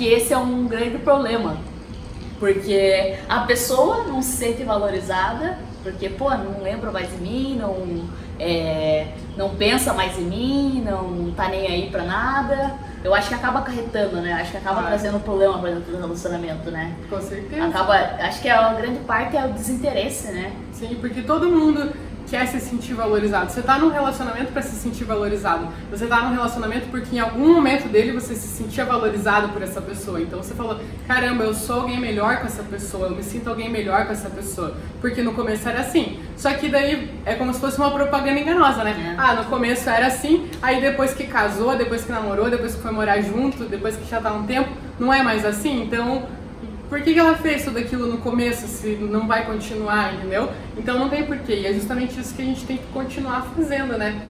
que esse é um grande problema. Porque a pessoa não se sente valorizada, porque, pô, não lembra mais de mim, não, é, não pensa mais em mim, não tá nem aí pra nada. Eu acho que acaba acarretando, né? Acho que acaba Ah. trazendo um problema pra dentro do relacionamento, né? Com certeza. Acaba, acho que a grande parte é o desinteresse, né? Sim, porque todo mundo quer se sentir valorizado. Você tá num relacionamento para se sentir valorizado. Você tá num relacionamento porque em algum momento dele você se sentia valorizado por essa pessoa. Então você falou: "Caramba, eu sou alguém melhor com essa pessoa, eu me sinto alguém melhor com essa pessoa". Porque no começo era assim. Só que daí é como se fosse uma propaganda enganosa, né? É. Ah, no começo era assim, aí depois que casou, depois que namorou, depois que foi morar junto, depois que já tá um tempo, não é mais assim. Então, por que, que ela fez tudo aquilo no começo se não vai continuar, entendeu? Então não tem porquê. E é justamente isso que a gente tem que continuar fazendo, né?